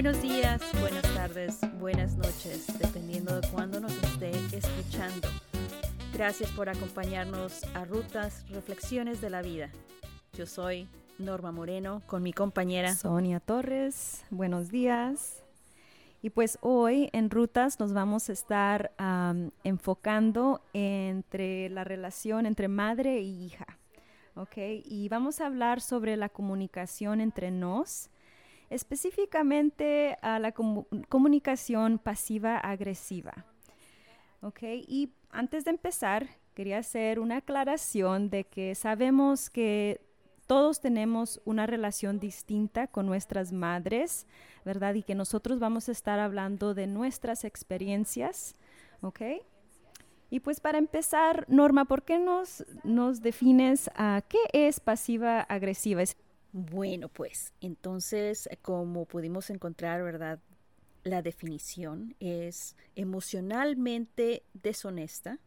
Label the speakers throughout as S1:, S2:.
S1: Buenos días, buenas tardes, buenas noches, dependiendo de cuándo nos esté escuchando. Gracias por acompañarnos a Rutas Reflexiones de la Vida. Yo soy Norma Moreno con mi compañera
S2: Sonia Torres. Buenos días. Y pues hoy en Rutas nos vamos a estar enfocando entre la relación entre madre e hija. ¿Ok? Y vamos a hablar sobre la comunicación entre nos, específicamente a la comunicación pasiva-agresiva. ¿Ok? Y antes de empezar, quería hacer una aclaración de que sabemos que todos tenemos una relación distinta con nuestras madres, ¿verdad? Y que nosotros vamos a estar hablando de nuestras experiencias. Y pues para empezar, Norma, ¿por qué nos, nos defines a qué es pasiva agresiva?
S1: Bueno, pues entonces, como pudimos encontrar, ¿verdad? La definición es emocionalmente deshonesta.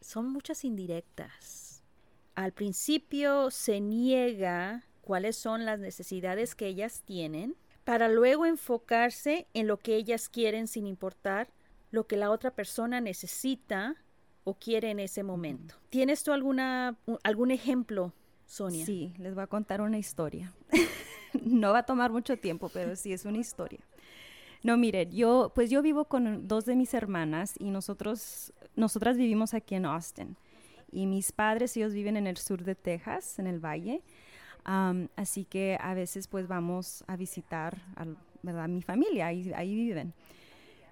S1: Son muchas indirectas al principio se niega cuáles son las necesidades que ellas tienen para luego enfocarse en lo que ellas quieren sin importar lo que la otra persona necesita o quiere en ese momento. ¿Tienes tú alguna, algún ejemplo, Sonia?
S2: Sí, les voy a contar una historia. no va a tomar mucho tiempo, pero sí es una historia. No, mire, yo, pues yo vivo con dos de mis hermanas y nosotros, nosotras vivimos aquí en Austin y mis padres, ellos viven en el sur de Texas, en el valle. así que a veces pues vamos a visitar a, mi familia, ahí, ahí, viven.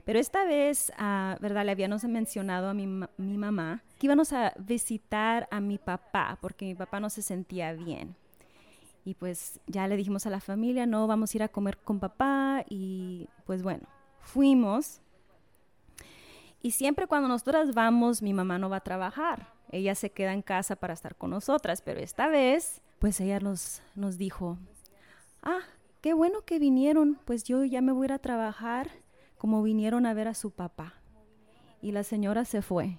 S2: Pero esta vez, uh, ¿verdad? Le habíamos mencionado a mi, mi, mamá que íbamos a visitar a mi papá porque mi papá no se sentía bien. Y pues ya le dijimos a la familia, no, vamos a ir a comer con papá. Y pues bueno, fuimos. Y siempre cuando nosotras vamos, mi mamá no va a trabajar ella se queda en casa para estar con nosotras, pero esta vez, pues ella nos, nos dijo, ah, qué bueno que vinieron, pues yo ya me voy a ir a trabajar como vinieron a ver a su papá. Y la señora se fue.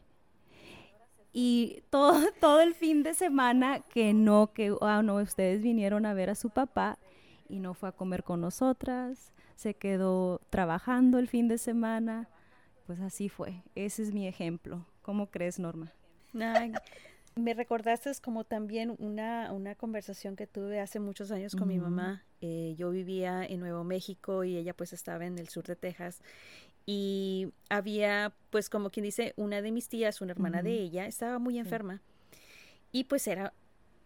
S2: Y todo, todo el fin de semana que no, que, ah, no, ustedes vinieron a ver a su papá y no fue a comer con nosotras, se quedó trabajando el fin de semana. Pues así fue. Ese es mi ejemplo. ¿Cómo crees, Norma?
S1: Me recordaste como también una, una conversación que tuve hace muchos años con mi mamá. Eh, yo vivía en Nuevo México y ella pues estaba en el sur de Texas. Y había pues como quien dice, una de mis tías, una hermana de ella, estaba muy enferma. Y pues era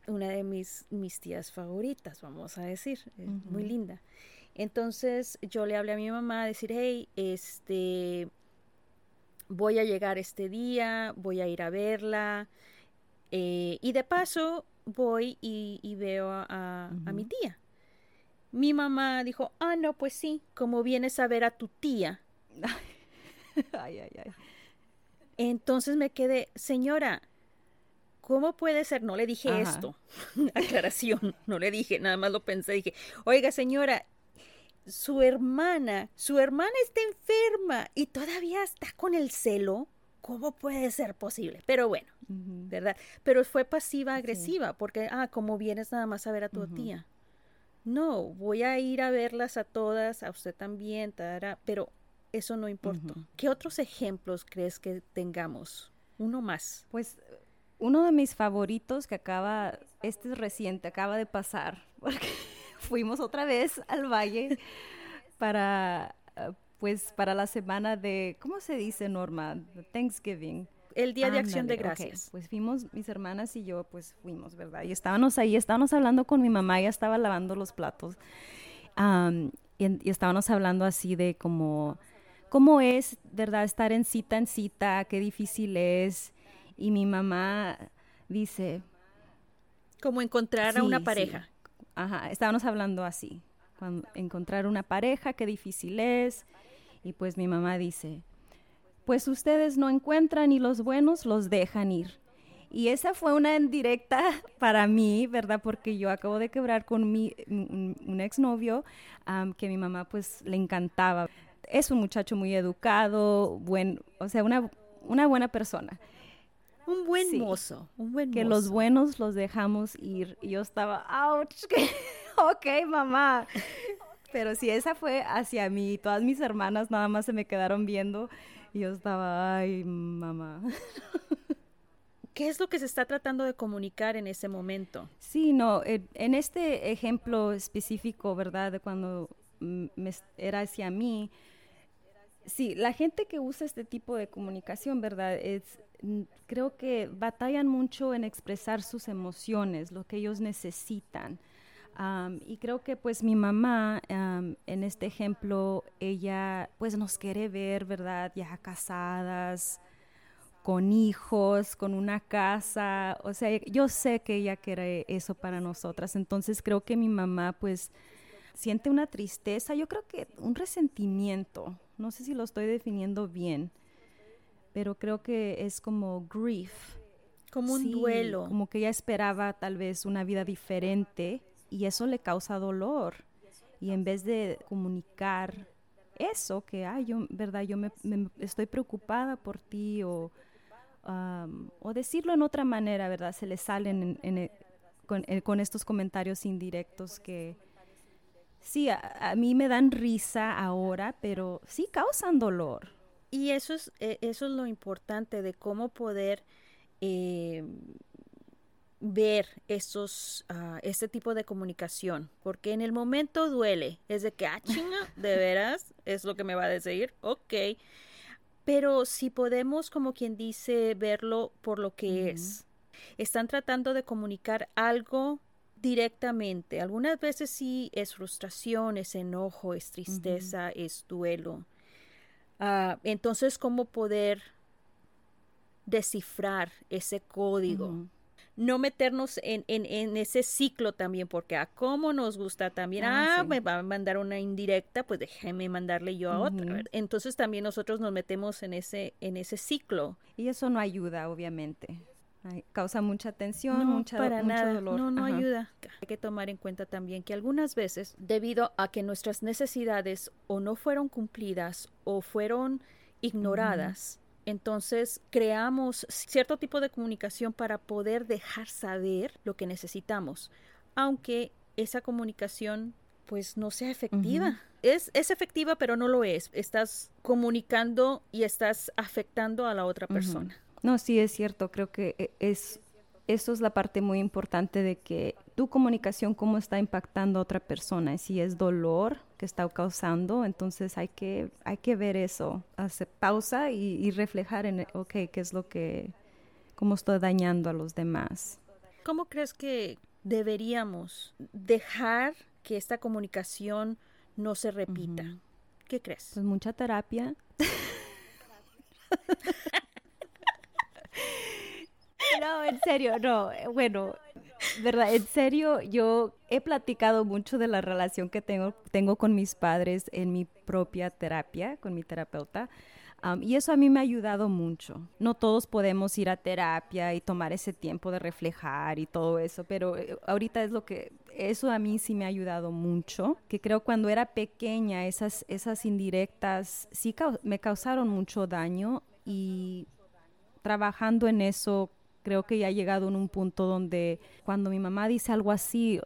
S1: una de mis, mis tías favoritas, vamos a decir, eh, muy linda. Entonces yo le hablé a mi mamá a decir, hey, este, voy a llegar este día, voy a ir a verla. Eh, y de paso voy y, veo a, mi tía. Mi mamá dijo, ah, no, pues sí, como vienes a ver a tu tía. ay, ay, ay. Entonces me quedé, señora, ¿cómo puede ser? No le dije esto, aclaración, no le dije, nada más lo pensé, dije, oiga señora, su hermana, su hermana está enferma y todavía está con el celo. ¿Cómo puede ser posible? Pero bueno, ¿verdad? Pero fue pasiva agresiva, porque, ah, como vienes nada más a ver a tu tía. No, voy a ir a verlas a todas, a usted también, pero eso no importa. ¿Qué otros ejemplos crees que tengamos? Uno más.
S2: Pues uno de mis favoritos que acaba, este es reciente, acaba de pasar, porque fuimos otra vez al valle para, pues, para la semana de, ¿cómo se dice, Norma? Thanksgiving.
S1: El Día de Acción de Gracias.
S2: Pues fuimos, mis hermanas y yo, pues fuimos, ¿verdad? Y estábamos ahí, estábamos hablando con mi mamá, ella estaba lavando los platos. y, estábamos hablando así de como, cómo es, ¿verdad? Estar en cita en cita, qué difícil es. Y mi mamá dice...
S1: Como encontrar a una pareja.
S2: Ajá, estábamos hablando así. Cuando encontrar una pareja, qué difícil es. Y pues mi mamá dice, pues ustedes no encuentran y los buenos los dejan ir. Y esa fue una indirecta para mí, ¿verdad? Porque yo acabo de quebrar con mi, un, exnovio que mi mamá pues le encantaba. Es un muchacho muy educado, buen, o sea, una, una buena persona.
S1: Un buen mozo, un buen
S2: que los buenos los dejamos ir. Y yo estaba, ouch, ok, mamá. Pero sí, esa fue hacia mí. Todas mis hermanas nada más se me quedaron viendo y yo estaba, ay, mamá.
S1: ¿Qué es lo que se está tratando de comunicar en ese momento?
S2: Sí, no, en, este ejemplo específico, ¿verdad? De cuando me, era hacia mí, sí, la gente que usa este tipo de comunicación, ¿verdad? Es, creo que batallan mucho en expresar sus emociones, lo que ellos necesitan. Y creo que pues mi mamá, en este ejemplo, ella pues nos quiere ver, ¿verdad? Ya casadas, con hijos, con una casa, o sea, yo sé que ella quiere eso para nosotras, entonces creo que mi mamá pues siente una tristeza, yo creo que un resentimiento, no sé si lo estoy definiendo bien, pero creo que es como grief.
S1: Como un duelo.
S2: Como que ella esperaba tal vez una vida diferente y eso le causa dolor. Y en vez de comunicar eso, que, ay, yo, verdad, yo me estoy preocupada por ti o o decirlo en otra manera, ¿verdad? Se le salen eh, con, estos comentarios indirectos que sí, a, mí me dan risa ahora, pero sí causan dolor.
S1: Y eso es, eh, eso es lo importante de cómo poder eh, ver esos, uh, este tipo de comunicación, porque en el momento duele, es de que, ah, chinga, de veras, es lo que me va a decir, ok, pero si podemos, como quien dice, verlo por lo que es. Están tratando de comunicar algo directamente. Algunas veces sí es frustración, es enojo, es tristeza, es duelo. Ah, entonces, ¿cómo poder descifrar ese código? No meternos en, en, ese ciclo también, porque a cómo nos gusta también, ah, ah me va a mandar una indirecta, pues déjeme mandarle yo a otra. Entonces también nosotros nos metemos en ese, en ese ciclo.
S2: Y eso no ayuda, obviamente. causa mucha tensión, mucha, para mucho nada. dolor.
S1: No, no ayuda. Hay que tomar en cuenta también que algunas veces, debido a que nuestras necesidades o no fueron cumplidas o fueron ignoradas, entonces creamos cierto tipo de comunicación para poder dejar saber lo que necesitamos, aunque esa comunicación pues no sea efectiva. es, es, efectiva, pero no lo es. Estás comunicando y estás afectando a la otra persona.
S2: No, sí es cierto. Creo que e, es eso es la parte muy importante de que tu comunicación cómo está impactando a otra persona, si es dolor que está causando, entonces hay que, hay que ver eso, hacer pausa y, reflejar en, ok, qué es lo que, cómo estoy dañando a los demás.
S1: ¿Cómo crees que deberíamos dejar que esta comunicación no se repita? ¿Qué crees?
S2: Pues mucha terapia. No, en serio, no. Bueno, verdad, en serio, yo he platicado mucho de la relación que tengo, tengo con mis padres en mi propia terapia, con mi terapeuta. y eso a mí me ha ayudado mucho. No todos podemos ir a terapia y tomar ese tiempo de reflejar y todo eso, pero eh, ahorita es lo que, eso a mí sí me ha ayudado mucho, que creo cuando era pequeña esas, esas indirectas sí me causaron mucho daño y trabajando en eso creo que ya he llegado en un punto donde cuando mi mamá dice algo así,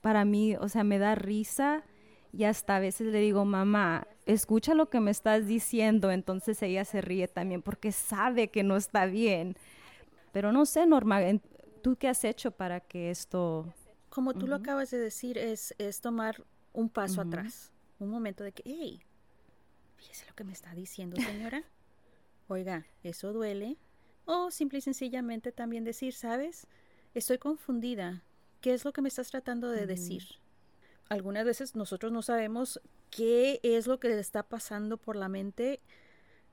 S2: para mí, o sea, me da risa y hasta a veces le digo, mamá, escucha lo que me estás diciendo, entonces ella se ríe también porque sabe que no está bien. Pero no sé, Norma, ¿tú qué has hecho para que esto...
S1: Como tú lo acabas de decir, es, es tomar un paso atrás, un momento de que, hey, fíjese lo que me está diciendo, señora. Oiga, eso duele, o simple y sencillamente también decir, ¿sabes? Estoy confundida. ¿Qué es lo que me estás tratando de decir? Algunas veces nosotros no sabemos qué es lo que le está pasando por la mente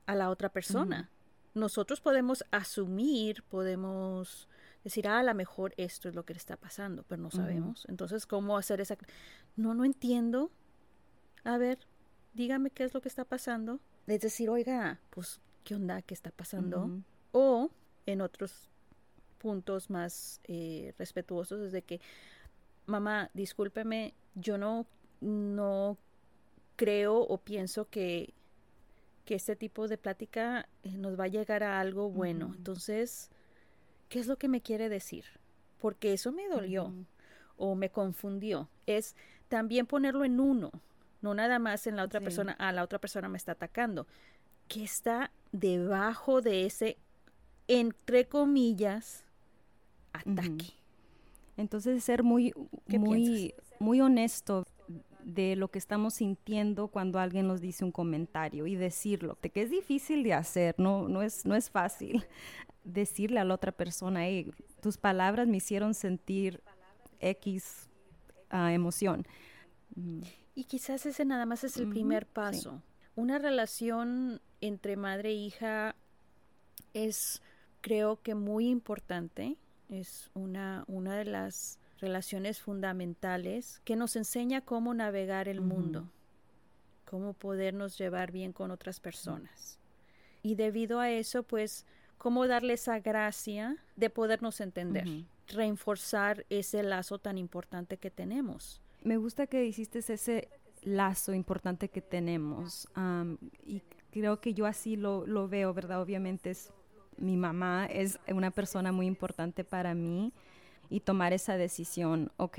S1: a la otra persona. Nosotros podemos asumir, podemos decir, ah, a lo mejor esto es lo que le está pasando, pero no sabemos. Entonces, ¿cómo hacer esa... No, no entiendo. A ver, dígame qué es lo que está pasando. Es decir, oiga, pues, ¿qué onda? ¿Qué está pasando? O en otros puntos más eh, respetuosos es de que mamá discúlpeme yo no no creo o pienso que que este tipo de plática eh, nos va a llegar a algo bueno entonces qué es lo que me quiere decir porque eso me dolió o me confundió. Es también ponerlo en uno, no nada más en la otra persona, ah, la otra persona me está atacando. ¿Qué está debajo de ese, entre comillas, ataque?
S2: Entonces ser muy, muy, muy honesto de lo que estamos sintiendo cuando alguien nos dice un comentario y decirlo, de que es difícil de hacer, no, no, es, no es fácil decirle a la otra persona, tus palabras me hicieron sentir X ah, emoción.
S1: Y quizás ese nada más es el primer paso. Una relación entre madre e hija es, creo que muy importante, es una, una de las relaciones fundamentales que nos enseña cómo navegar el mundo, cómo podernos llevar bien con otras personas. Y debido a eso, pues, cómo darle esa gracia de podernos entender, reforzar ese lazo tan importante que tenemos.
S2: Me gusta que hiciste ese lazo importante que tenemos y creo que yo así lo, lo veo, ¿verdad? Obviamente es mi mamá es una persona muy importante para mí y tomar esa decisión, ok,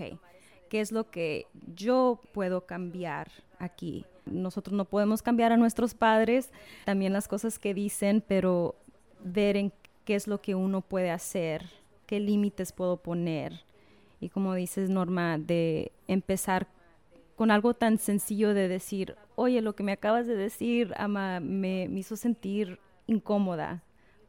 S2: ¿qué es lo que yo puedo cambiar aquí? Nosotros no podemos cambiar a nuestros padres, también las cosas que dicen, pero ver en qué es lo que uno puede hacer, qué límites puedo poner. Y como dices, Norma, de empezar con algo tan sencillo de decir, oye, lo que me acabas de decir, ama, me, me hizo sentir incómoda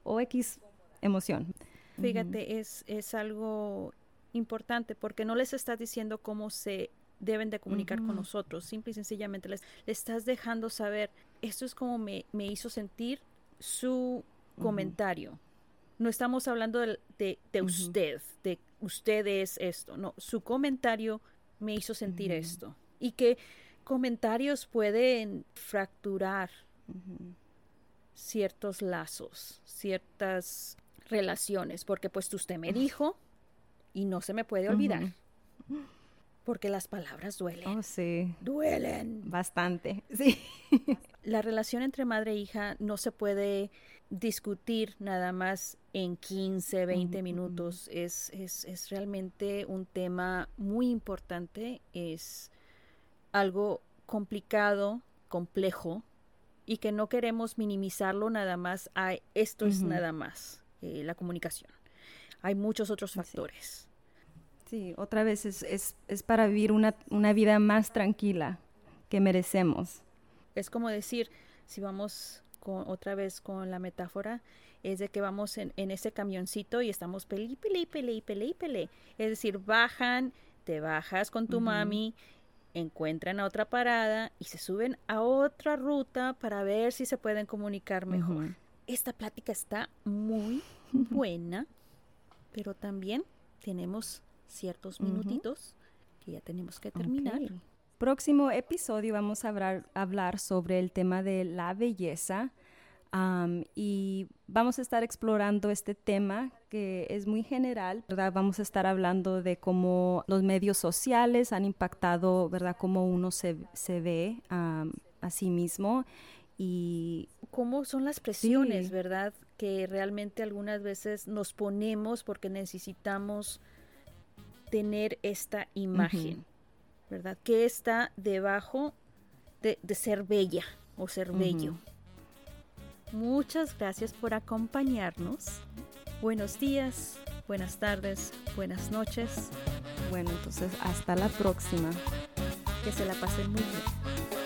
S2: o X emoción.
S1: Fíjate, es, es algo importante porque no les estás diciendo cómo se deben de comunicar con nosotros, simple y sencillamente les, estás dejando saber, esto es como me, me hizo sentir su comentario. No estamos hablando de, de, usted, de usted es esto, no, su comentario me hizo sentir esto. Y que comentarios pueden fracturar ciertos lazos, ciertas relaciones, porque pues usted me dijo y no se me puede olvidar. Porque las palabras duelen.
S2: Oh, sí.
S1: Duelen.
S2: Bastante, sí.
S1: La relación entre madre e hija no se puede discutir nada más en 15, 20 minutos. Es, es, es realmente un tema muy importante. Es algo complicado, complejo, y que no queremos minimizarlo nada más a esto es nada más. Eh, la comunicación. Hay muchos otros factores.
S2: Sí, otra vez es, es, es para vivir una, una, vida más tranquila que merecemos.
S1: Es como decir, si vamos con, otra vez con la metáfora, es de que vamos en, en ese camioncito y estamos pele, pele, pele, pele, pele. Es decir, bajan, te bajas con tu mami, encuentran a otra parada y se suben a otra ruta para ver si se pueden comunicar mejor. Esta plática está muy buena, pero también tenemos ciertos minutitos que ya tenemos que terminar.
S2: Próximo episodio vamos a hablar, sobre el tema de la belleza y vamos a estar explorando este tema que es muy general, ¿verdad? Vamos a estar hablando de cómo los medios sociales han impactado, ¿verdad? Cómo uno se, ve a sí mismo y
S1: cómo son las presiones, ¿verdad? Que realmente algunas veces nos ponemos porque necesitamos tener esta imagen, ¿verdad? Que está debajo de, ser bella o ser bello. Muchas gracias por acompañarnos. Buenos días, buenas tardes, buenas noches.
S2: Bueno, entonces hasta la próxima.
S1: Que se la pasen muy bien.